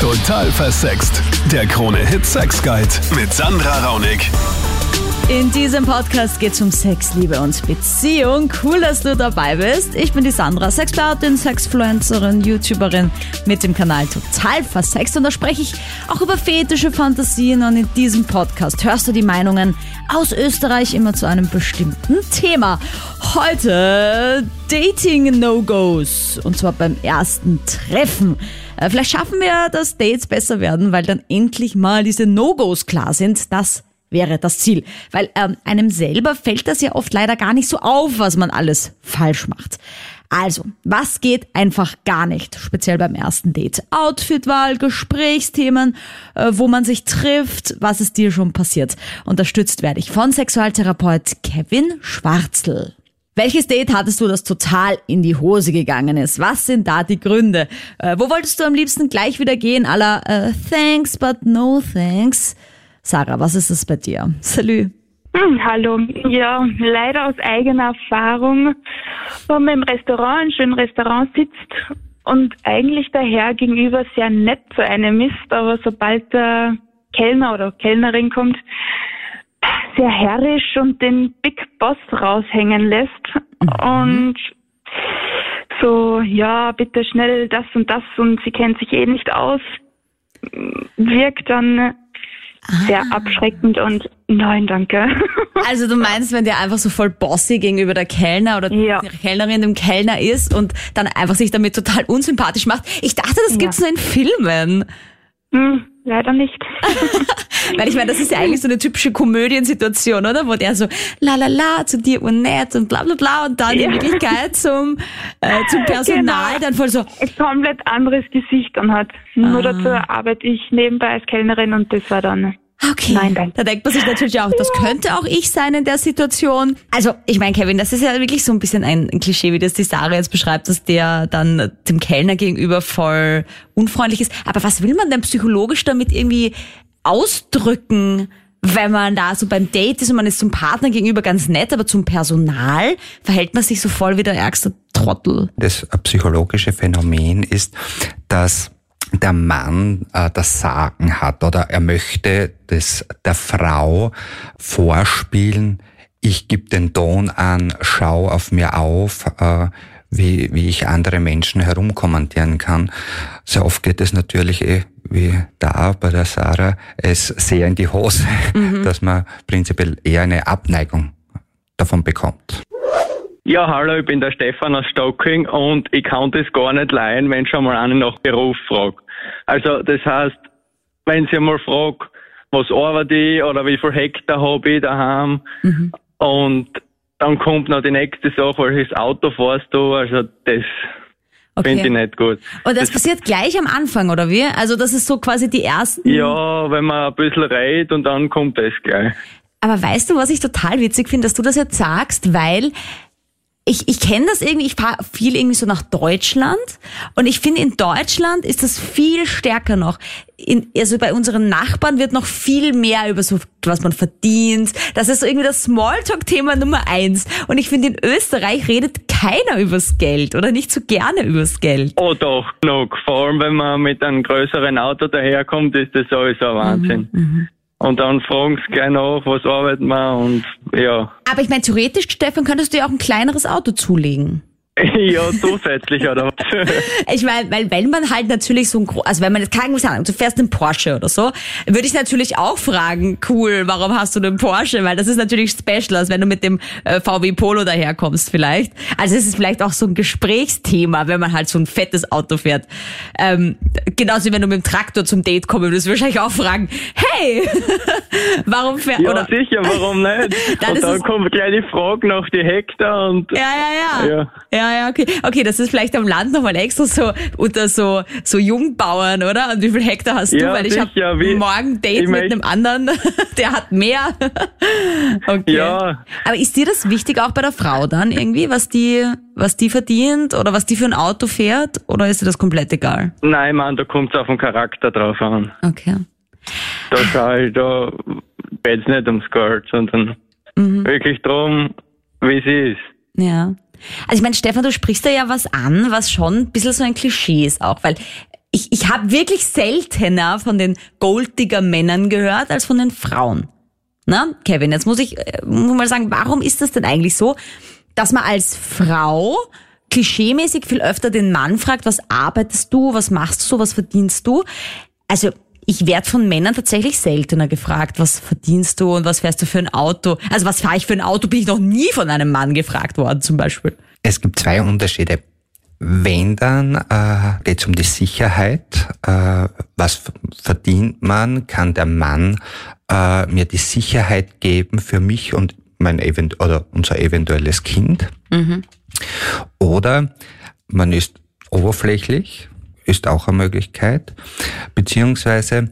Total versext. Der Krone-Hit Sex Guide mit Sandra Raunig. In diesem Podcast geht es um Sex, Liebe und Beziehung. Cool, dass du dabei bist. Ich bin die Sandra, Sexpertin, Sexfluencerin, YouTuberin mit dem Kanal Total Versext und da spreche ich auch über fetische Fantasien und in diesem Podcast hörst du die Meinungen aus Österreich immer zu einem bestimmten Thema. Heute Dating No-Gos und zwar beim ersten Treffen. Äh, Vielleicht schaffen wir, dass Dates besser werden, weil dann endlich mal diese No-Gos klar sind. Das wäre das Ziel. Weil ähm, einem selber fällt das ja oft leider gar nicht so auf, was man alles falsch macht. Also, was geht einfach gar nicht, speziell beim ersten Date? Outfitwahl, Gesprächsthemen, äh, wo man sich trifft, was ist dir schon passiert? Unterstützt werde ich von Sexualtherapeut Kevin Schwarzl. Welches Date hattest du, das total in die Hose gegangen ist? Was sind da die Gründe? Äh, wo wolltest du am liebsten gleich wieder gehen? Aller äh, Thanks, but no thanks. Sarah, was ist es bei dir? Salü. Hm, hallo. Ja, leider aus eigener Erfahrung, wenn man im Restaurant, ein schönes Restaurant sitzt und eigentlich der Herr gegenüber sehr nett zu einem ist, aber sobald der Kellner oder Kellnerin kommt, sehr herrisch und den Big Boss raushängen lässt und so, ja, bitte schnell das und das und sie kennt sich eh nicht aus, wirkt dann sehr abschreckend und nein, danke. Also du meinst, wenn der einfach so voll bossy gegenüber der Kellner oder Ja. der Kellnerin dem Kellner ist und dann einfach sich damit total unsympathisch macht. Ich dachte, das Ja. gibt's nur in Filmen. Hm, leider nicht. Weil ich meine, das ist ja eigentlich so eine typische Komödiensituation, oder? Wo der so la la la zu dir und nett und bla bla bla und dann Ja. in Wirklichkeit zum, äh, zum Personal Genau. dann voll so, ein komplett anderes Gesicht dann hat. Nur Ah. dazu arbeite ich nebenbei als Kellnerin und das war dann. Okay. Nein, danke. Da denkt man sich natürlich auch, das könnte auch ich sein in der Situation. Also, ich meine, Kevin, das ist ja wirklich so ein bisschen ein, ein Klischee, wie das die Sarah jetzt beschreibt, dass der dann dem Kellner gegenüber voll unfreundlich ist. Aber was will man denn psychologisch damit irgendwie ausdrücken? Wenn man da so beim Date ist und man ist zum Partner gegenüber ganz nett, aber zum Personal verhält man sich so voll wie der ärgste Trottel. Das psychologische Phänomen ist, dass der Mann äh, das Sagen hat oder er möchte das der Frau vorspielen, ich gebe den Ton an, schau auf mir auf, äh, wie, wie ich andere Menschen herumkommentieren kann. Sehr oft geht es natürlich eh, wie da bei der Sarah, es sehr in die Hose, dass man prinzipiell eher eine Abneigung davon bekommt. Ja, hallo, ich bin der Stefan aus Stocking und ich kann das gar nicht leihen, wenn schon mal einen nach Beruf fragt. Also, das heißt, wenn sie mal fragt, was arbeite ich oder wie viel Hektar habe ich daheim und dann kommt noch die nächste Sache, welches Auto fährst du, also das finde ich nicht gut. Und das passiert gleich am Anfang, oder wie? Also das ist so quasi die ersten. Ja, wenn man ein bisschen redet und dann kommt das gleich. Aber weißt du, was ich total witzig finde, dass du das jetzt sagst, weil ich, ich kenne das irgendwie, ich fahre viel irgendwie so nach Deutschland und ich finde, in Deutschland ist das viel stärker noch. In, also bei unseren Nachbarn wird noch viel mehr über so, was man verdient. Das ist so irgendwie das Smalltalk-Thema Nummer eins. Und ich finde, in Österreich redet keiner übers Geld oder nicht so gerne übers Geld. Oh doch, genug. Vor allem, wenn man mit einem größeren Auto daherkommt, ist das sowieso ein Wahnsinn. Und dann fragen sie gleich nach, was arbeiten wir und ja. Aber ich meine, theoretisch, Stefan, könntest du ja auch ein kleineres Auto zulegen. ja, zusätzlich oder was? Ich meine, weil wenn man halt natürlich so ein also wenn man jetzt keine Ahnung, du fährst einen Porsche oder so, würde ich natürlich auch fragen, cool, warum hast du einen Porsche? Weil das ist natürlich special, als wenn du mit dem äh, VW Polo daherkommst vielleicht. Also es ist vielleicht auch so ein Gesprächsthema, wenn man halt so ein fettes Auto fährt. Ähm, genauso wie wenn du mit dem Traktor zum Date kommst, würdest du wahrscheinlich auch fragen, hey, warum fährst ja, oder sicher, warum nicht? Dann und dann kommt gleich die Frage nach die Hektar und Ja, ja, ja. Ja. Ja, ja, okay. Okay, das ist vielleicht am Land nochmal extra so unter so, so Jungbauern, oder? Und wie viel Hektar hast du? Ja, Weil ich habe morgen Date mit einem anderen, der hat mehr. okay. Ja. Aber ist dir das wichtig auch bei der Frau dann irgendwie, was die, was die verdient oder was die für ein Auto fährt? Oder ist dir das komplett egal? nein, Mann, da kommt es auf den Charakter drauf an. Okay. Da schau ich, da geht's nicht ums Geld, sondern Mhm. wirklich darum, wie sie ist. Ja. Also ich meine, Stefan, du sprichst da ja was an, was schon ein bisschen so ein Klischee ist auch, weil ich, ich habe wirklich seltener von den Golddigger-Männern gehört als von den Frauen. Na, Kevin, jetzt muss ich äh, muss mal sagen, warum ist das denn eigentlich so, dass man als Frau klischeemäßig viel öfter den Mann fragt, was arbeitest du, was machst du so, was verdienst du? Also ich werde von Männern tatsächlich seltener gefragt, was verdienst du und was fährst du für ein Auto? Also was fahre ich für ein Auto, bin ich noch nie von einem Mann gefragt worden zum Beispiel. Es gibt zwei Unterschiede. Wenn dann äh, geht es um die Sicherheit. Äh, was verdient man? Kann der Mann äh, mir die Sicherheit geben für mich und mein event oder unser eventuelles Kind? Mhm. Oder man ist oberflächlich, ist auch eine Möglichkeit, beziehungsweise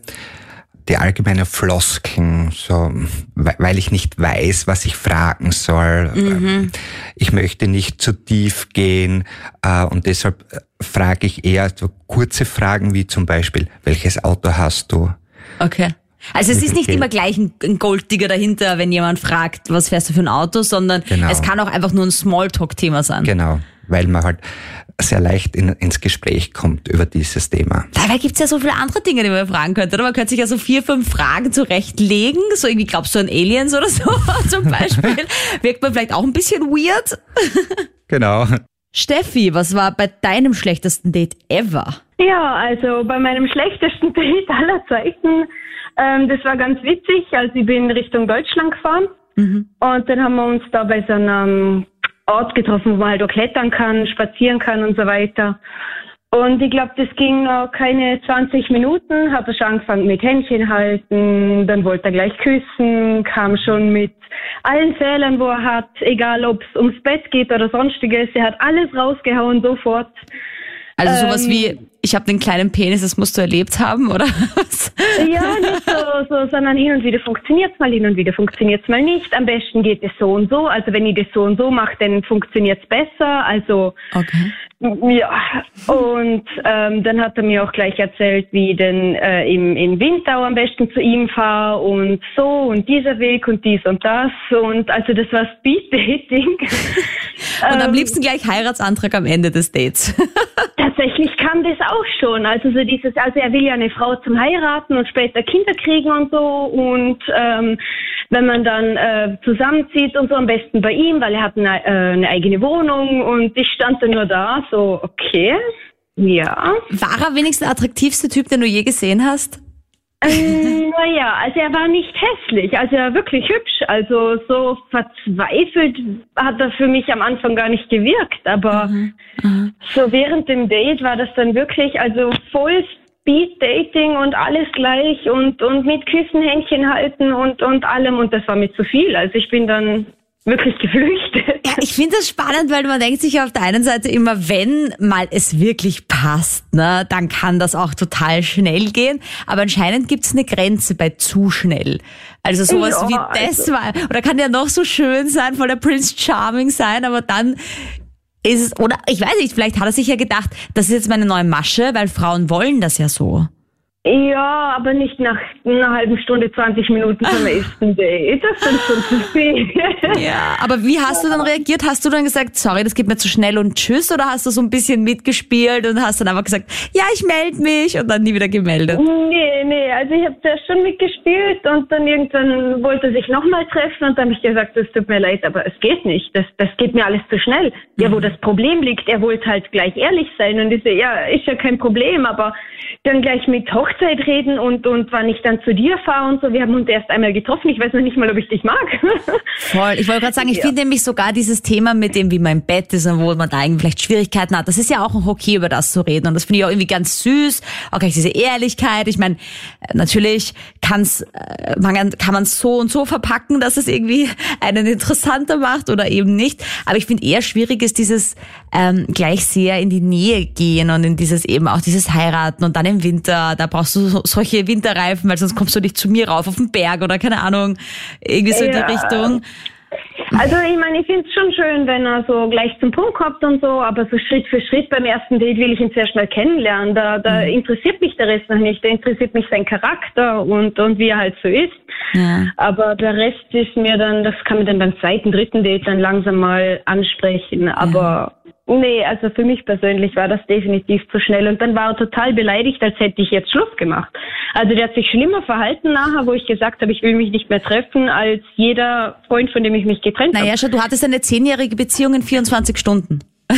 die allgemeine Floskeln, so, weil ich nicht weiß, was ich fragen soll. Mhm. Ich möchte nicht zu tief gehen äh, und deshalb äh, frage ich eher so kurze Fragen wie zum Beispiel, welches Auto hast du? Okay. Also es ist nicht immer gleich ein Golddigger dahinter, wenn jemand fragt, was fährst du für ein Auto, sondern genau. es kann auch einfach nur ein Smalltalk-Thema sein. Genau, weil man halt sehr leicht in, ins Gespräch kommt über dieses Thema. Dabei gibt's ja so viele andere Dinge, die man fragen könnte. Oder? Man könnte sich ja so vier, fünf Fragen zurechtlegen. So irgendwie, glaubst du an Aliens oder so zum Beispiel? Wirkt man vielleicht auch ein bisschen weird. genau. Steffi, was war bei deinem schlechtesten Date ever? Ja, also bei meinem schlechtesten Date aller Zeiten, ähm, das war ganz witzig. Also ich bin Richtung Deutschland gefahren mhm. und dann haben wir uns da bei so einem Ort getroffen, wo man halt auch klettern kann, spazieren kann und so weiter. Und ich glaube, das ging noch keine 20 Minuten, hat er schon angefangen mit Händchen halten, dann wollte er gleich küssen, kam schon mit allen Fehlern, wo er hat, egal ob es ums Bett geht oder sonstiges, er hat alles rausgehauen sofort. Also sowas ähm, wie, ich habe den kleinen Penis, das musst du erlebt haben, oder was? Ja, nicht so, so, sondern hin und wieder funktioniert's mal, hin und wieder funktioniert's mal nicht. Am besten geht es so und so. Also wenn ich das so und so mache, dann funktioniert's besser. Also okay. Ja, und ähm, dann hat er mir auch gleich erzählt, wie ich denn äh, im, im Winter am besten zu ihm fahre und so und dieser Weg und dies und das. Und also das war Speed Dating. und am ähm, liebsten gleich Heiratsantrag am Ende des Dates. tatsächlich kam das auch schon. Also so dieses, also er will ja eine Frau zum Heiraten und später Kinder kriegen und so. Und ähm, wenn man dann äh, zusammenzieht und so, am besten bei ihm, weil er hat eine, äh, eine eigene Wohnung und ich stand dann nur da, so, okay, ja. War er wenigstens der attraktivste Typ, den du je gesehen hast? Ähm, naja, also er war nicht hässlich, also er war wirklich hübsch. Also so verzweifelt hat er für mich am Anfang gar nicht gewirkt, aber mhm. Mhm. so während dem Date war das dann wirklich, also voll Speed Dating und alles gleich und, und mit Küssen, Händchen halten und, und allem und das war mir zu viel. Also ich bin dann wirklich geflüchtet. Ja, ich finde das spannend, weil man denkt sich auf der einen Seite immer, wenn mal es wirklich passt, ne, dann kann das auch total schnell gehen. Aber anscheinend gibt es eine Grenze bei zu schnell. Also sowas ja, wie das also. war, oder kann ja noch so schön sein, voll der Prince Charming sein, aber dann ist es, oder ich weiß nicht, vielleicht hat er sich ja gedacht, das ist jetzt meine neue Masche, weil Frauen wollen das ja so. Ja, aber nicht nach einer halben Stunde, 20 Minuten vom ersten Date. Das sind schon zu viel. Ja, aber wie hast du dann reagiert? Hast du dann gesagt, sorry, das geht mir zu schnell und tschüss? Oder hast du so ein bisschen mitgespielt und hast dann einfach gesagt, ja, ich melde mich und dann nie wieder gemeldet? Nee, nee, also ich habe zuerst schon mitgespielt und dann irgendwann wollte er sich nochmal treffen und dann habe ich gesagt, es tut mir leid, aber es geht nicht. Das, das geht mir alles zu schnell. Ja, wo mhm. das Problem liegt, er wollte halt gleich ehrlich sein und ich so, ja, ist ja kein Problem, aber dann gleich mit Hochzeit reden und, und wann ich dann zu dir fahre und so. Wir haben uns erst einmal getroffen. Ich weiß noch nicht mal, ob ich dich mag. Voll. Ich wollte gerade sagen, ich ja. finde nämlich sogar dieses Thema mit dem, wie man im Bett ist und wo man da eigentlich vielleicht Schwierigkeiten hat, das ist ja auch okay, über das zu reden. Und das finde ich auch irgendwie ganz süß. Auch gleich diese Ehrlichkeit. Ich meine, natürlich kann's, äh, man kann man es so und so verpacken, dass es irgendwie einen interessanter macht oder eben nicht. Aber ich finde eher schwierig ist dieses ähm, gleich sehr in die Nähe gehen und in dieses eben auch dieses Heiraten und dann im Winter, da brauchst du solche Winterreifen, weil sonst kommst du nicht zu mir rauf auf den Berg oder keine Ahnung, irgendwie so in die Richtung. Also ich meine, ich finde es schon schön, wenn er so gleich zum Punkt kommt und so, aber so Schritt für Schritt beim ersten Date will ich ihn sehr schnell kennenlernen. Da, da mhm. interessiert mich der Rest noch nicht. Da interessiert mich sein Charakter und, und wie er halt so ist. Ja. Aber der Rest ist mir dann, das kann man dann beim zweiten, dritten Date dann langsam mal ansprechen. Aber nee, also für mich persönlich war das definitiv zu schnell. Und dann war er total beleidigt, als hätte ich jetzt Schluss gemacht. Also der hat sich schlimmer verhalten nachher, wo ich gesagt habe, ich will mich nicht mehr treffen, als jeder Freund, von dem ich mich getrennt habe. Naja, schau, du hattest eine zehnjährige Beziehung in 24 Stunden.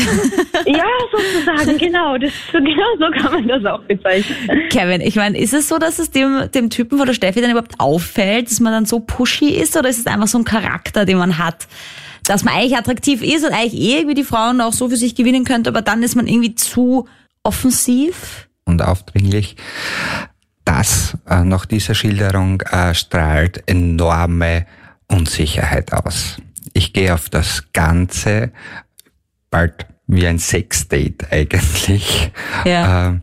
Ja, sozusagen, genau. Das, genau so kann man das auch bezeichnen. Kevin, ich meine, ist es so, dass es dem, dem Typen von der Steffi dann überhaupt auffällt, dass man dann so pushy ist oder ist es einfach so ein Charakter, den man hat? Dass man eigentlich attraktiv ist und eigentlich eh irgendwie die Frauen auch so für sich gewinnen könnte, aber dann ist man irgendwie zu offensiv? und aufdringlich. Das äh, nach dieser Schilderung äh, strahlt enorme Unsicherheit aus. Ich gehe auf das Ganze bald wie ein Sexdate eigentlich. Ja. Äh,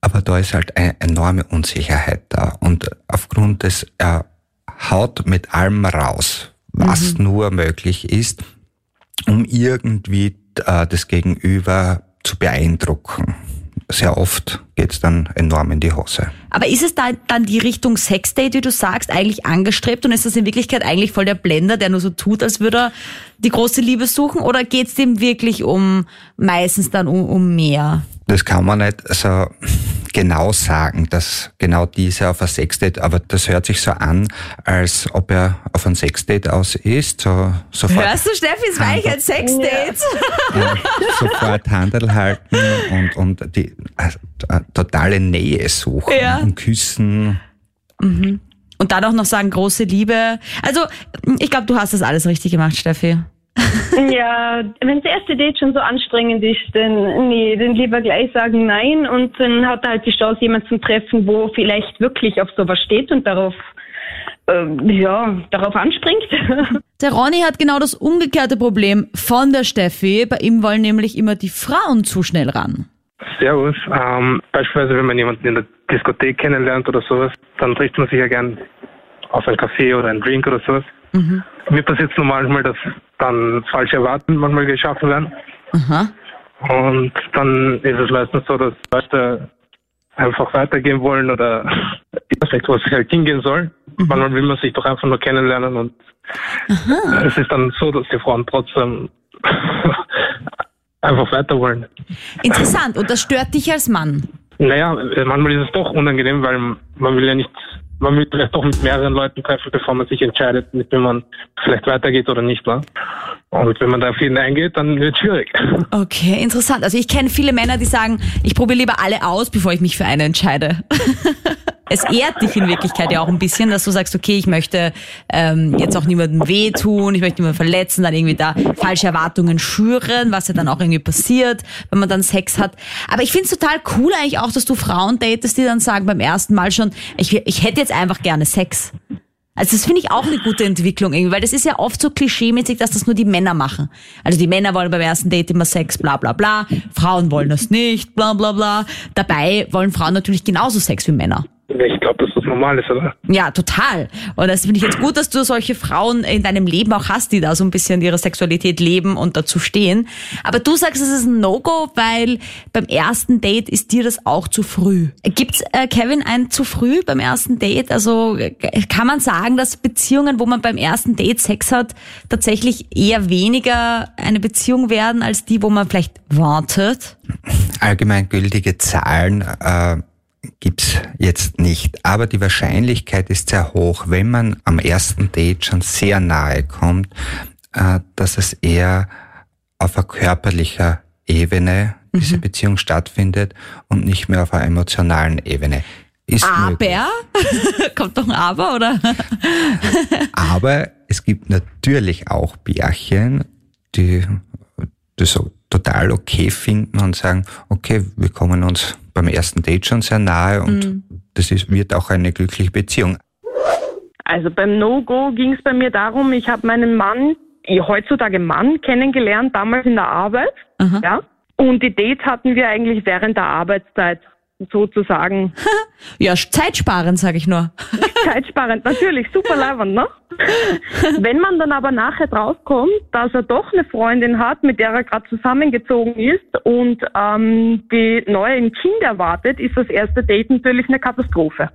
aber da ist halt eine enorme Unsicherheit da. Und aufgrund des, er haut mit allem raus, was nur möglich ist, um irgendwie äh, das Gegenüber zu beeindrucken. Sehr oft geht's dann enorm in die Hose. Aber ist es da dann die Richtung Sexdate, wie du sagst, eigentlich angestrebt und ist das in Wirklichkeit eigentlich voll der Blender, der nur so tut, als würde er die große Liebe suchen oder geht's dem wirklich um meistens dann um, um mehr? Das kann man nicht so genau sagen, dass genau diese auf ein Sexdate, aber das hört sich so an, als ob er auf ein Sexdate aus ist, so sofort, Hörst du, Steffi, es war eigentlich ein Sexdate. ja, sofort Handel halten und, und die äh, äh, totale Nähe suchen Ja. und küssen. Und dann auch noch sagen, große Liebe. Also, ich glaube, du hast das alles richtig gemacht, Steffi. Ja, wenn das erste Date schon so anstrengend ist, dann nee, dann lieber gleich sagen nein und dann hat er halt die Chance, jemanden zu treffen, wo vielleicht wirklich auf sowas steht und darauf ähm, ja, darauf anspringt. Der Ronny hat genau das umgekehrte Problem von der Steffi. Bei ihm wollen nämlich immer die Frauen zu schnell ran. Servus. Ähm, beispielsweise, wenn man jemanden in der Diskothek kennenlernt oder sowas, dann trifft man sich ja gern auf einen Kaffee oder einen Drink oder sowas. Mir passiert es nur manchmal, dass dann falsche Erwartungen manchmal geschaffen werden. Aha. Und dann ist es meistens so, dass Leute einfach weitergehen wollen oder nicht, wo es halt hingehen soll. Manchmal will man sich doch einfach nur kennenlernen und es ist dann so, dass die Frauen trotzdem einfach weiter wollen. Interessant. Und das stört dich als Mann. Naja, manchmal ist es doch unangenehm, weil man will ja nicht, man will vielleicht doch mit mehreren Leuten treffen, bevor man sich entscheidet, mit wem man vielleicht weitergeht oder nicht. Ne? Und wenn man da auf jeden eingeht, dann wird es schwierig. Okay, interessant. Also ich kenne viele Männer, die sagen, ich probiere lieber alle aus, bevor ich mich für eine entscheide. es ehrt dich in Wirklichkeit ja auch ein bisschen, dass du sagst, okay, ich möchte ähm, jetzt auch niemandem wehtun, ich möchte niemanden verletzen, dann irgendwie da falsche Erwartungen schüren, was ja dann auch irgendwie passiert, wenn man dann Sex hat. Aber ich finde es total cool eigentlich auch, dass du Frauen datest, die dann sagen beim ersten Mal schon, ich, ich hätte jetzt einfach gerne Sex. Also das finde ich auch eine gute Entwicklung irgendwie, weil das ist ja oft so klischeemäßig, dass das nur die Männer machen. Also die Männer wollen beim ersten Date immer Sex, bla bla bla. Frauen wollen das nicht, bla bla bla. Dabei wollen Frauen natürlich genauso Sex wie Männer. Ich glaube, dass das normal ist, oder? Ja, total. Und das finde ich jetzt gut, dass du solche Frauen in deinem Leben auch hast, die da so ein bisschen ihre Sexualität leben und dazu stehen. Aber du sagst, es ist ein No-Go, weil beim ersten Date ist dir das auch zu früh. Gibt's äh, Kevin ein zu früh beim ersten Date? Also äh, kann man sagen, dass Beziehungen, wo man beim ersten Date Sex hat, tatsächlich eher weniger eine Beziehung werden als die, wo man vielleicht wartet? Allgemeingültige Zahlen äh, gibt's jetzt nicht, aber die Wahrscheinlichkeit ist sehr hoch, wenn man am ersten Date schon sehr nahe kommt, äh, dass es eher auf einer körperlicher Ebene diese Beziehung stattfindet und nicht mehr auf einer emotionalen Ebene. Ist. Aber? Kommt doch ein Aber, oder? Aber es gibt natürlich auch Bärchen, die das so total okay finden und sagen, okay, wir kommen uns beim ersten Date schon sehr nahe und das ist, wird auch eine glückliche Beziehung. Also beim No-Go ging es bei mir darum, ich habe meinen Mann, heutzutage Mann, kennengelernt, damals in der Arbeit. Ja. Und die Dates hatten wir eigentlich während der Arbeitszeit sozusagen. Ja, zeitsparend, sage ich nur. Zeitsparend, natürlich, super leibend, ne? Wenn man dann aber nachher draufkommt, dass er doch eine Freundin hat, mit der er gerade zusammengezogen ist und ähm, die neue ein Kind erwartet, ist das erste Date natürlich eine Katastrophe.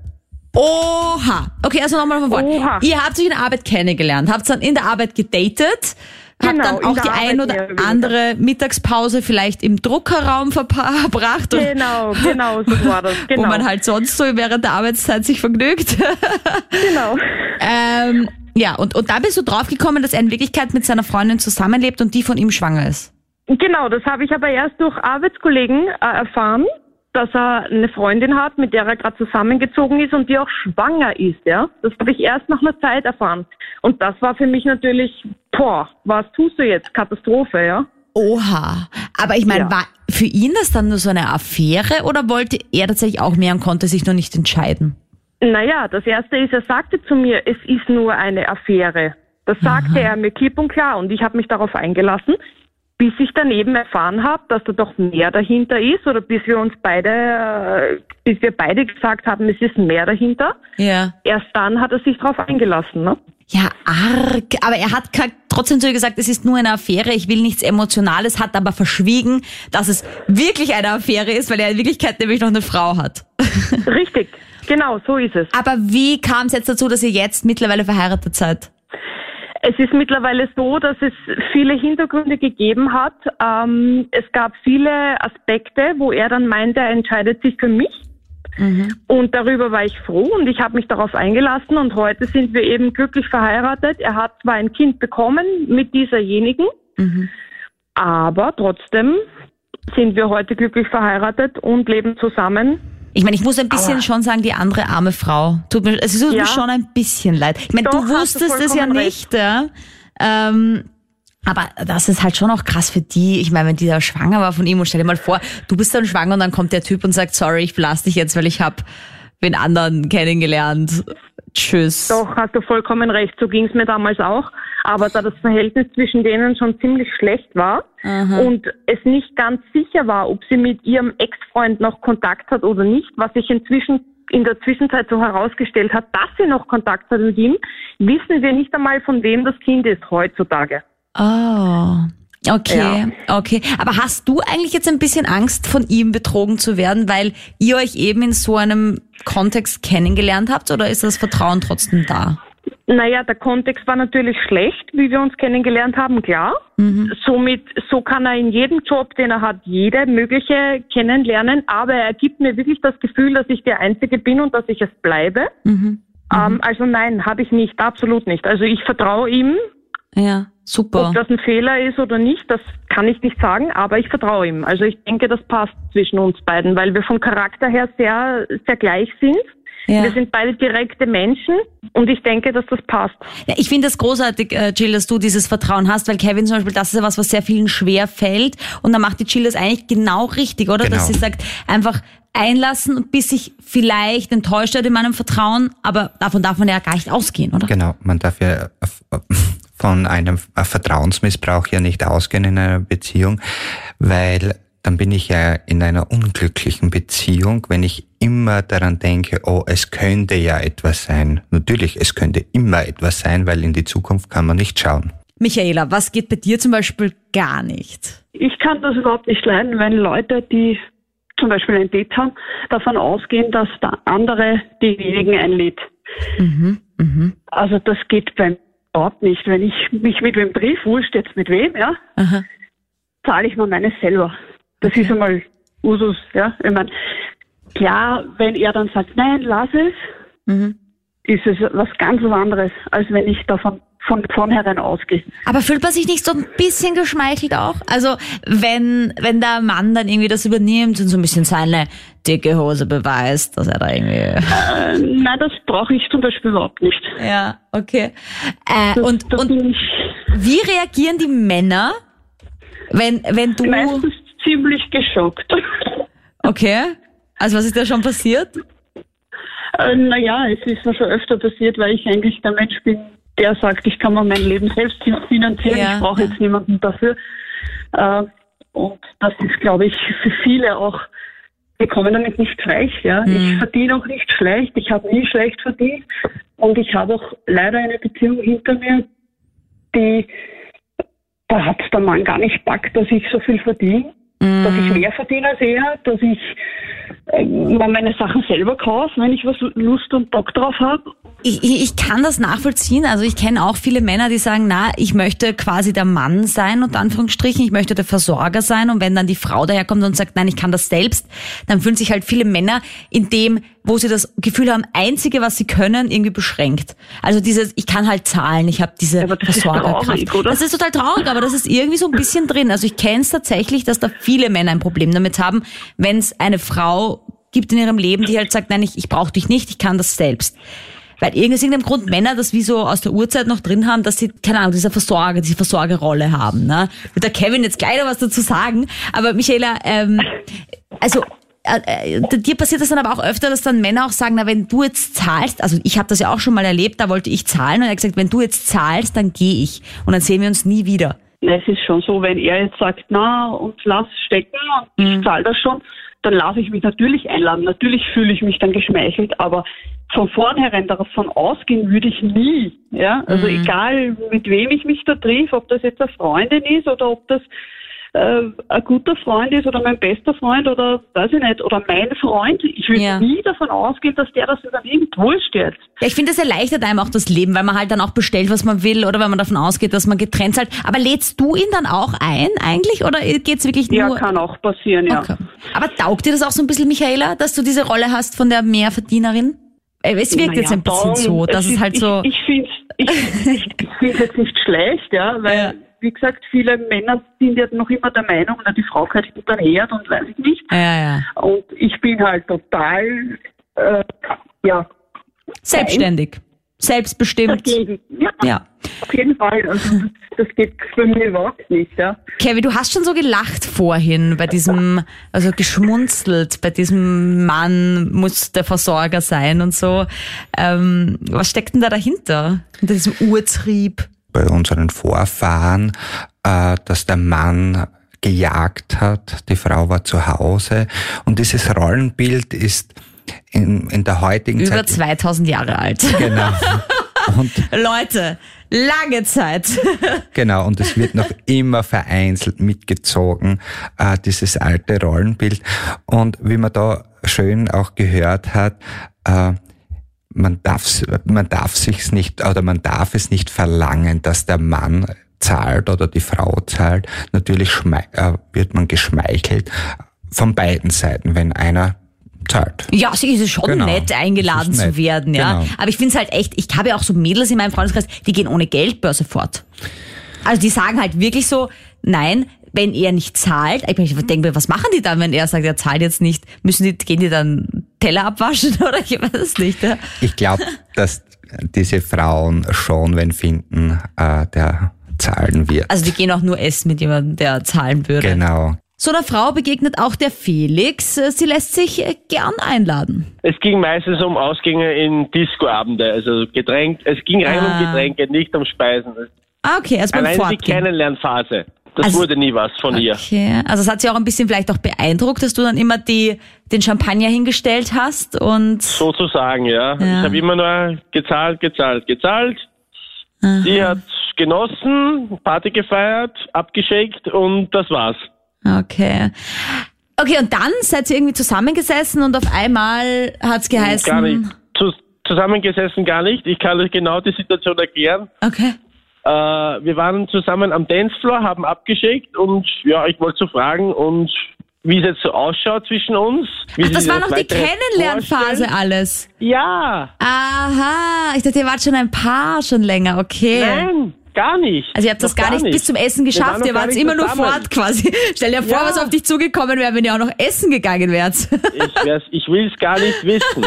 Oha. Okay, also nochmal von vorne. Ihr habt euch in der Arbeit kennengelernt, habt dann in der Arbeit gedatet, Genau, dann auch die ein oder andere Mittagspause vielleicht im Druckerraum verbracht, Genau, genau, so war das. Genau. wo man halt sonst so während der Arbeitszeit sich vergnügt. genau. ähm, ja, und, und da bist du draufgekommen, dass er in Wirklichkeit mit seiner Freundin zusammenlebt und die von ihm schwanger ist. Genau, das habe ich aber erst durch Arbeitskollegen äh, erfahren, dass er eine Freundin hat, mit der er gerade zusammengezogen ist und die auch schwanger ist, ja. Das habe ich erst nach einer Zeit erfahren. Und das war für mich natürlich, boah, was tust du jetzt? Katastrophe, ja. Oha. Aber ich meine, Ja. war für ihn das dann nur so eine Affäre oder wollte er tatsächlich auch mehr und konnte sich noch nicht entscheiden? Naja, das erste ist, er sagte zu mir, es ist nur eine Affäre. Das sagte er mir klipp und klar und ich habe mich darauf eingelassen, bis ich daneben erfahren habe, dass da doch mehr dahinter ist oder bis wir uns beide, äh, bis wir beide gesagt haben, es ist mehr dahinter. Ja. Erst dann hat er sich darauf eingelassen. Ne? Ja, arg. Aber er hat trotzdem zu ihr gesagt, es ist nur eine Affäre, ich will nichts Emotionales, hat aber verschwiegen, dass es wirklich eine Affäre ist, weil er in Wirklichkeit nämlich noch eine Frau hat. Richtig, genau, so ist es. Aber wie kam es jetzt dazu, dass ihr jetzt mittlerweile verheiratet seid? Es ist mittlerweile so, dass es viele Hintergründe gegeben hat. Ähm, es gab viele Aspekte, wo er dann meinte, er entscheidet sich für mich. Und darüber war ich froh und ich habe mich darauf eingelassen und heute sind wir eben glücklich verheiratet. Er hat zwar ein Kind bekommen mit dieserjenigen, aber trotzdem sind wir heute glücklich verheiratet und leben zusammen. Ich meine, ich muss ein bisschen schon sagen, die andere arme Frau. Tut mir, es tut mir Ja. schon ein bisschen leid. Ich meine, Doch, du hast du wusstest es ja vollkommen nicht, ja. Ähm, aber das ist halt schon auch krass für die. Ich meine, wenn die da schwanger war von ihm und stell dir mal vor, du bist dann schwanger und dann kommt der Typ und sagt, sorry, ich verlasse dich jetzt, weil ich habe den anderen kennengelernt. Tschüss. Doch, hast du vollkommen recht, so ging es mir damals auch. Aber da das Verhältnis zwischen denen schon ziemlich schlecht war und es nicht ganz sicher war, ob sie mit ihrem Ex-Freund noch Kontakt hat oder nicht, was sich inzwischen in der Zwischenzeit so herausgestellt hat, dass sie noch Kontakt hat mit ihm, wissen wir nicht einmal, von wem das Kind ist heutzutage. Oh. Okay, okay. Aber hast du eigentlich jetzt ein bisschen Angst, von ihm betrogen zu werden, weil ihr euch eben in so einem Kontext kennengelernt habt oder ist das Vertrauen trotzdem da? Naja, der Kontext war natürlich schlecht, wie wir uns kennengelernt haben, klar. Somit, so kann er in jedem Job, den er hat, jede mögliche kennenlernen, aber er gibt mir wirklich das Gefühl, dass ich der Einzige bin und dass ich es bleibe. Ähm, also nein, habe ich nicht, absolut nicht. Also ich vertraue ihm, Ja, super. ob das ein Fehler ist oder nicht, das kann ich nicht sagen, aber ich vertraue ihm. Also ich denke, das passt zwischen uns beiden, weil wir vom Charakter her sehr, sehr gleich sind. Ja. Wir sind beide direkte Menschen und ich denke, dass das passt. Ja, ich finde es großartig, äh, Jill, dass du dieses Vertrauen hast, weil Kevin zum Beispiel, das ist ja was, was sehr vielen schwer fällt. Und da macht die Jill das eigentlich genau richtig, oder? Dass Genau. sie sagt, einfach einlassen und bis sich vielleicht enttäuscht wird in meinem Vertrauen, aber davon darf man ja gar nicht ausgehen, oder? Genau, man darf ja äh, von einem Vertrauensmissbrauch ja nicht ausgehen in einer Beziehung, weil dann bin ich ja in einer unglücklichen Beziehung, wenn ich immer daran denke, oh, es könnte ja etwas sein. Natürlich, es könnte immer etwas sein, weil in die Zukunft kann man nicht schauen. Michaela, was geht bei dir zum Beispiel gar nicht? Ich kann das überhaupt nicht leiden, wenn Leute, die zum Beispiel ein Date haben, davon ausgehen, dass der andere diejenigen einlädt. Also das geht beim überhaupt nicht. Wenn ich mich mit wem triff, wurscht jetzt mit wem, ja, Aha. zahle ich mir meine selber. Das ist einmal Usus, ja. Ich meine, klar, wenn er dann sagt, nein, lass es, ist es was ganz anderes, als wenn ich davon von vornherein ausgehe. Aber fühlt man sich nicht so ein bisschen geschmeichelt auch? Also wenn, wenn der Mann dann irgendwie das übernimmt und so ein bisschen seine dicke Hose beweist, dass er da irgendwie... Äh, nein, das brauche ich zum Beispiel überhaupt nicht. Ja, okay. Äh, Das, und, das und wie reagieren die Männer, wenn, wenn du... meistens ziemlich geschockt. Okay. Also was ist da schon passiert? Äh, naja, es ist mir schon öfter passiert, weil ich eigentlich der Mensch bin, der sagt, ich kann mir mein Leben selbst finanzieren, Ja, ich brauche ja. jetzt niemanden dafür. Äh, und das ist, glaube ich, für viele auch, wir kommen damit nicht reich. Ja? Ich verdiene auch nicht schlecht, ich habe nie schlecht verdient und ich habe auch leider eine Beziehung hinter mir, die, da hat der Mann gar nicht packt, dass ich so viel verdiene. Dass ich mehr verdiene als er, dass ich meine Sachen selber kaufe, wenn ich was Lust und Bock drauf habe. Ich, ich, kann das nachvollziehen. Also ich kenne auch viele Männer, die sagen, na, ich möchte quasi der Mann sein, unter Anführungsstrichen, ich möchte der Versorger sein. Und wenn dann die Frau daherkommt und sagt, nein, ich kann das selbst, dann fühlen sich halt viele Männer in dem, wo sie das Gefühl haben, einzige, was sie können, irgendwie beschränkt. Also dieses, ich kann halt zahlen, ich habe diese Aber das ist Versorgerkraft. traurig, oder? Das ist total traurig, aber das ist irgendwie so ein bisschen drin. Also ich kenne es tatsächlich, dass da viele Männer ein Problem damit haben, wenn es eine Frau gibt in ihrem Leben, die halt sagt, nein, ich, ich brauche dich nicht, ich kann das selbst. Weil irgendwie aus irgendeinem Grund Männer das wie so aus der Urzeit noch drin haben, dass sie, keine Ahnung, diese Versorger, diese Versorgerrolle haben. Ne? Wird der Kevin jetzt gleich noch was dazu sagen. Aber Michaela, ähm, also äh, äh, dir passiert das dann aber auch öfter, dass dann Männer auch sagen, na wenn du jetzt zahlst, also ich habe das ja auch schon mal erlebt, da wollte ich zahlen und er hat gesagt, wenn du jetzt zahlst, dann gehe ich und dann sehen wir uns nie wieder. Es ist schon so, wenn er jetzt sagt, na, und lass stecken und Mhm. ich zahle das schon, dann lasse ich mich natürlich einladen. Natürlich fühle ich mich dann geschmeichelt, aber von vornherein davon ausgehen würde ich nie. Ja, also Mhm. egal mit wem ich mich da triff, ob das jetzt eine Freundin ist oder ob das äh, ein guter Freund ist oder mein bester Freund oder weiß ich nicht, oder mein Freund. Ich würde Ja. nie davon ausgehen, dass der das. Wurscht jetzt. Ja, ich finde, das erleichtert einem auch das Leben, weil man halt dann auch bestellt, was man will oder wenn man davon ausgeht, dass man getrennt zahlt. Aber lädst du ihn dann auch ein eigentlich oder geht's wirklich Ja, nur... kann auch passieren, ja. Okay. Aber taugt dir das auch so ein bisschen, Michaela, dass du diese Rolle hast von der Mehrverdienerin? Äh, Es wirkt Naja, jetzt ein bisschen so, dass es ist- halt so... Ich, ich finde ich, ich, find's jetzt nicht schlecht, ja, weil, Ja. Wie gesagt, viele Männer sind ja noch immer der Meinung, na, die Frau gehört hinter den Herd und weiß ich nicht. ja, ja. Und ich bin halt total, äh, ja, Selbstständig. Selbstbestimmt. dagegen. Ja, Ja. auf jeden Fall. Also, das, das geht bei mir überhaupt nicht, ja. Kevin, du hast schon so gelacht vorhin bei diesem, also geschmunzelt, bei diesem Mann muss der Versorger sein und so. Ähm, was steckt denn da dahinter? Hinter diesem Urtrieb? Bei unseren Vorfahren, äh, dass der Mann gejagt hat, die Frau war zu Hause. Und dieses Rollenbild ist in, in der heutigen Über Zeit... 2000 Jahre alt. Genau. Und Leute, lange Zeit. Genau, und es wird noch immer vereinzelt mitgezogen, äh, dieses alte Rollenbild. Und wie man da schön auch gehört hat, äh, man darf, man darf sich's nicht, oder man darf es nicht verlangen, dass der Mann zahlt oder die Frau zahlt. Natürlich äh, wird man geschmeichelt von beiden Seiten, wenn einer zahlt. Ja, sie ist es schon Genau. nett, eingeladen ist zu nett. werden, ja. Genau. Aber ich finde es halt echt, ich habe ja auch so Mädels in meinem Freundeskreis, die gehen ohne Geldbörse fort. Also die sagen halt wirklich so, nein, wenn er nicht zahlt, ich denke mir, was machen die dann, wenn er sagt, er zahlt jetzt nicht? Müssen die, gehen die dann Teller abwaschen oder ich weiß es nicht. Ja? Ich glaube, dass diese Frauen schon wen finden, äh, der zahlen wird. Also die gehen auch nur essen mit jemandem, der zahlen würde. Genau. So einer Frau begegnet auch der Felix. Sie lässt sich äh, gern einladen. Es ging meistens um Ausgänge in Discoabende, also Getränk, es ging rein Ah. um Getränke, nicht um Speisen. Ah, okay, also beim Allein die. Kennenlernphase. Das Also- wurde nie was von ihr. Okay, also es hat sie auch ein bisschen vielleicht auch beeindruckt, dass du dann immer die, den Champagner hingestellt hast und Sozusagen, ja. Ja. Ich habe immer nur gezahlt, gezahlt, gezahlt. Sie hat genossen, Party gefeiert, abgeschickt und das war's. okay. Okay, und dann seid ihr irgendwie zusammengesessen und auf einmal hat's geheißen. Gar nicht. Zus- Zusammengesessen gar nicht. Ich kann euch genau die Situation erklären. Okay. Äh, wir waren zusammen am Dancefloor, haben abgeschickt und ja, ich wollte so fragen und wie es jetzt so ausschaut zwischen uns. Ach, das war noch die Kennenlernphase vorstellen. alles. Ja, Aha, ich dachte, ihr wart schon ein Paar schon länger, okay. nein, gar nicht. Also ihr habt das Noch gar nicht, bis zum Essen geschafft, waren ihr gar wart nicht immer nur fort quasi. Stell dir vor, Ja. was auf dich zugekommen wäre, wenn ihr auch noch essen gegangen wärt. Ich, ich will es gar nicht wissen.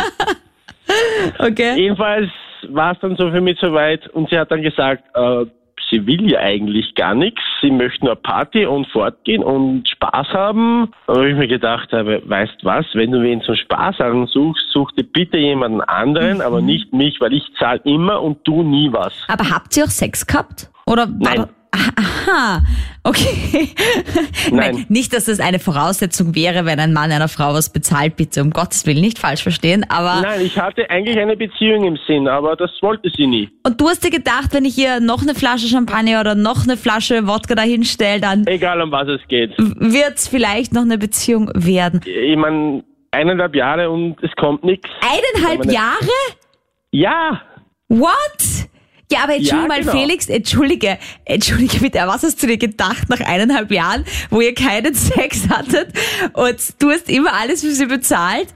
okay. Jedenfalls war es dann so für mich soweit und sie hat dann gesagt, äh, sie will ja eigentlich gar nichts, sie möchte nur Party und fortgehen und Spaß haben. Da habe ich mir gedacht, habe, weißt was, wenn du wen zum Spaß haben suchst, such dir bitte jemanden anderen, aber nicht mich, weil ich zahle immer und du nie was. Aber habt ihr auch Sex gehabt? Oder Nein. Ah, Aha, okay. Nein. Nicht, dass das eine Voraussetzung wäre, wenn ein Mann einer Frau was bezahlt, bitte, um Gottes Willen, nicht falsch verstehen, aber... Nein, ich hatte eigentlich eine Beziehung im Sinn, aber das wollte sie nie. Und du hast dir gedacht, wenn ich ihr noch eine Flasche Champagner oder noch eine Flasche Wodka dahinstelle, dann Egal um was es geht. wird's vielleicht noch eine Beziehung werden. Ich meine, eineinhalb Jahre und es kommt nichts. Eineinhalb ne- Jahre? Ja, What? Ja, aber entschuldige Ja, mal, genau. Felix, entschuldige, entschuldige bitte, was hast du dir gedacht nach eineinhalb Jahren, wo ihr keinen Sex hattet und du hast immer alles für sie bezahlt,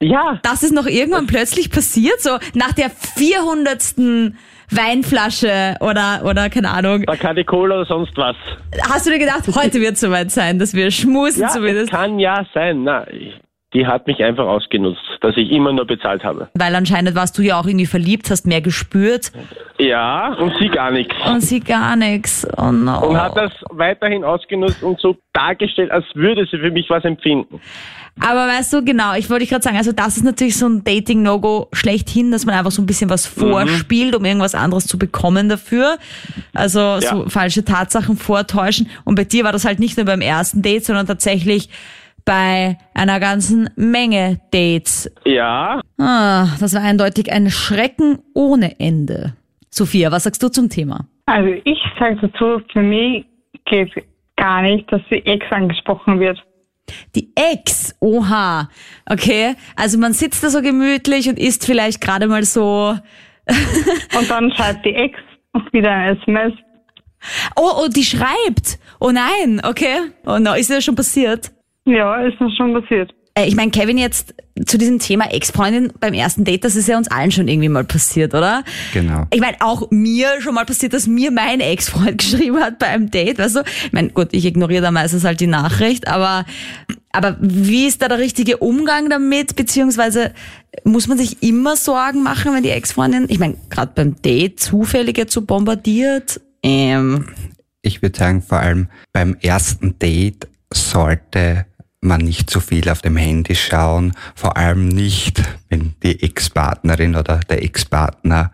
ja. dass es noch irgendwann plötzlich passiert, so nach der 400. Weinflasche oder, oder keine Ahnung. Bacardi Cola oder sonst was. Hast du dir gedacht, heute wird soweit sein, dass wir schmusen Ja, es zumindest? kann ja sein. Na, die hat mich einfach ausgenutzt, dass ich immer nur bezahlt habe. Weil anscheinend warst du ja auch irgendwie verliebt, hast mehr gespürt Ja, und sie gar nichts. und sie gar nichts. Oh no. Und hat das weiterhin ausgenutzt und so dargestellt, als würde sie für mich was empfinden. Aber weißt du, genau, ich wollte gerade sagen, also das ist natürlich so ein Dating-No-Go schlechthin, dass man einfach so ein bisschen was Mhm. vorspielt, um irgendwas anderes zu bekommen dafür. Also so Ja. falsche Tatsachen vortäuschen. Und bei dir war das halt nicht nur beim ersten Date, sondern tatsächlich bei einer ganzen Menge Dates. Ja, Ah, das war eindeutig ein Schrecken ohne Ende. Sophia, was sagst du zum Thema? Also ich sage dazu, für mich geht gar nicht, dass die Ex angesprochen wird. Die Ex, oha. Okay, also man sitzt da so gemütlich und isst vielleicht gerade mal so Und dann schreibt die Ex wieder ein SMS. Oh, oh, die schreibt. Oh nein, okay. Oh no, ist das schon passiert? Ja, ist mir schon passiert. Äh, Ich meine, Kevin, jetzt zu diesem Thema Ex-Freundin beim ersten Date, das ist ja uns allen schon irgendwie mal passiert, oder? Genau. Ich meine, auch mir schon mal passiert, dass mir mein Ex-Freund geschrieben hat bei einem Date, weißt du? Ich meine, gut, ich ignoriere da meistens halt die Nachricht, aber, aber wie ist da der richtige Umgang damit? Beziehungsweise muss man sich immer Sorgen machen, wenn die Ex-Freundin, ich meine, gerade beim Date zufällig jetzt so bombardiert? Ähm, Ich würde sagen, vor allem beim ersten Date sollte man nicht zu viel auf dem Handy schauen, vor allem nicht, wenn die Ex-Partnerin oder der Ex-Partner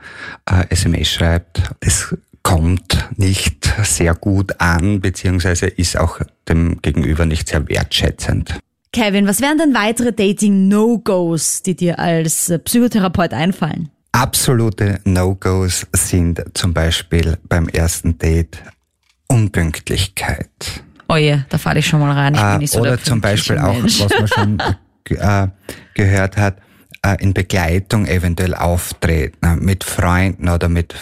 äh, SMS schreibt. Das kommt nicht sehr gut an, beziehungsweise ist auch dem Gegenüber nicht sehr wertschätzend. Kevin, was wären denn weitere Dating-No-Gos, die dir als Psychotherapeut einfallen? Absolute No-Gos sind zum Beispiel beim ersten Date Unpünktlichkeit. Oh je, da falle ich schon mal rein. Ich bin Äh, nicht so oder der zum Beispiel auch, Mensch. was man schon äh, gehört hat, äh, in Begleitung eventuell auftreten, äh, mit Freunden oder mit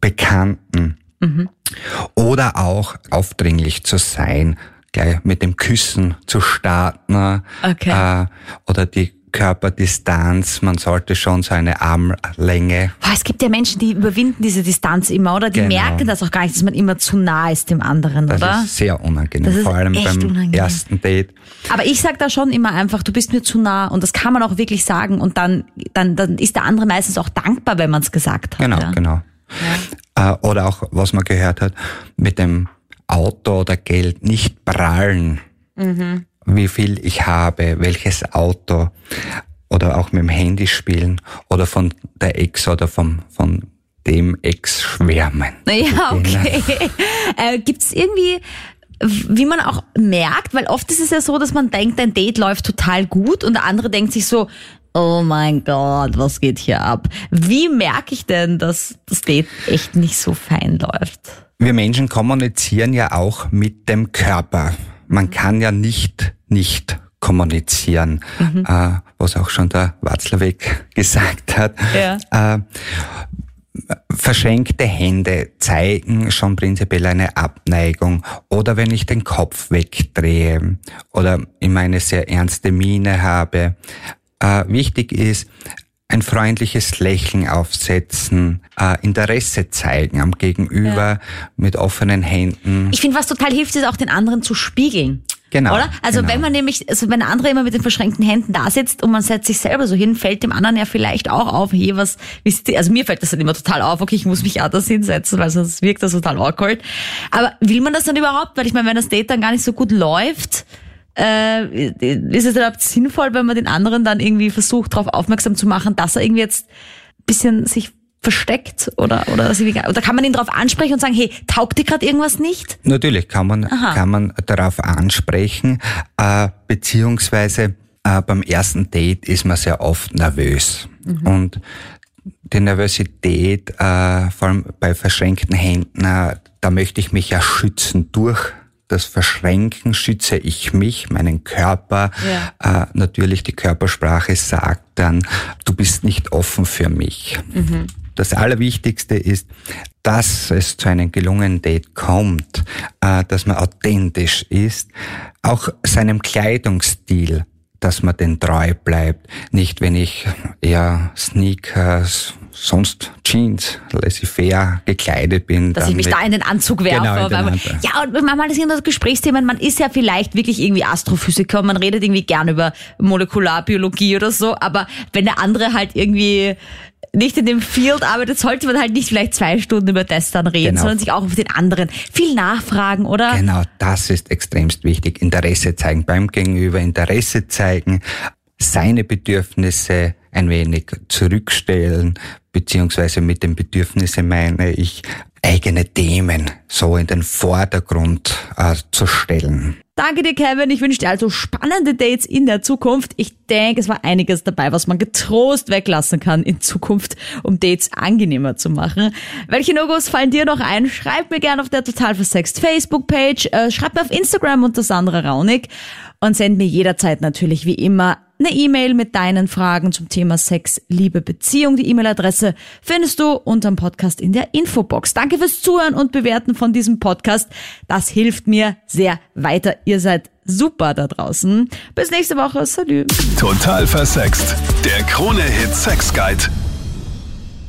Bekannten. Mhm. Oder auch aufdringlich zu sein, gleich mit dem Küssen zu starten. Okay. Äh, oder die Körperdistanz, man sollte schon so eine Armlänge Boah, es gibt ja Menschen, die überwinden diese Distanz immer, oder? Die Genau. merken das auch gar nicht, dass man immer zu nah ist dem anderen, Das oder? ist sehr unangenehm, Das ist vor allem beim unangenehm. ersten Date. Aber ich sag da schon immer einfach, du bist mir zu nah und das kann man auch wirklich sagen und dann, dann, dann ist der andere meistens auch dankbar, wenn man es gesagt hat. Genau, ja? genau. Äh, oder auch, was man gehört hat, mit dem Auto oder Geld nicht prallen, Mhm. Wie viel ich habe, welches Auto oder auch mit dem Handy spielen oder von der Ex oder vom, von dem Ex schwärmen. Ja, okay. äh, Gibt es irgendwie, wie man auch merkt, weil oft ist es ja so, dass man denkt, ein Date läuft total gut und der andere denkt sich so, oh mein Gott, was geht hier ab? Wie merke ich denn, dass das Date echt nicht so fein läuft? Wir Menschen kommunizieren ja auch mit dem Körper. Man kann ja nicht nicht kommunizieren, äh, was auch schon der Watzlawick gesagt hat. Ja. Äh, verschränkte Hände zeigen schon prinzipiell eine Abneigung oder wenn ich den Kopf wegdrehe oder immer eine sehr ernste Miene habe. Äh, wichtig ist, ein freundliches Lächeln aufsetzen, äh, Interesse zeigen am Gegenüber mit offenen Händen. Ich finde, was total hilft, ist auch den anderen zu spiegeln. Genau, Oder? Also genau. wenn man nämlich, also wenn der andere immer mit den verschränkten Händen da sitzt und man setzt sich selber so hin, fällt dem anderen ja vielleicht auch auf, hey, was, wie sieht die- also mir fällt das dann immer total auf, okay, ich muss mich anders hinsetzen, weil sonst wirkt das total awkward. Aber will man das dann überhaupt? Weil ich meine, wenn das Date dann gar nicht so gut läuft, äh, ist es überhaupt sinnvoll, wenn man den anderen dann irgendwie versucht, darauf aufmerksam zu machen, dass er irgendwie jetzt ein bisschen sich versteckt oder oder, oder kann man ihn darauf ansprechen und sagen, hey, taugt dir gerade irgendwas nicht? Natürlich kann man Aha. kann man darauf ansprechen, äh, beziehungsweise äh, beim ersten Date ist man sehr oft nervös mhm. und die Nervosität, äh, vor allem bei verschränkten Händen, äh, da möchte ich mich ja schützen durch das Verschränken schütze ich mich, meinen Körper. Ja. Äh, natürlich die Körpersprache sagt dann, du bist nicht offen für mich. Mhm. Das Allerwichtigste ist, dass es zu einem gelungenen Date kommt, äh, dass man authentisch ist, auch seinem Kleidungsstil dass man den treu bleibt. Nicht, wenn ich eher Sneakers, sonst Jeans, laissez-faire gekleidet bin. Dass ich mich da in den Anzug werfe. Genau, den ja, und manchmal sind das Gesprächsthemen, man ist ja vielleicht wirklich irgendwie Astrophysiker und man redet irgendwie gern über Molekularbiologie oder so, aber wenn der andere halt irgendwie nicht in dem Field arbeitet, sollte man halt nicht vielleicht zwei Stunden über das dann reden, genau. sondern sich auch auf den anderen viel nachfragen, oder? Genau, das ist extremst wichtig. Interesse zeigen beim Gegenüber, Interesse zeigen, seine Bedürfnisse ein wenig zurückstellen, beziehungsweise mit den Bedürfnissen meine ich eigene Themen so in den Vordergrund äh, zu stellen. Danke dir, Kevin. Ich wünsche dir also spannende Dates in der Zukunft. Ich denke, es war einiges dabei, was man getrost weglassen kann in Zukunft, um Dates angenehmer zu machen. Welche No-Gos fallen dir noch ein? Schreib mir gerne auf der Total Versext Facebook-Page, äh, schreib mir auf Instagram unter Sandra Raunig und send mir jederzeit natürlich wie immer eine E-Mail mit deinen Fragen zum Thema Sex, Liebe, Beziehung. Die E-Mail-Adresse findest du unterm Podcast in der Infobox. Danke fürs Zuhören und Bewerten von diesem Podcast. Das hilft mir sehr weiter. Ihr seid super da draußen. Bis nächste Woche. Salü. Total versext. Der Krone-Hit Sex Guide.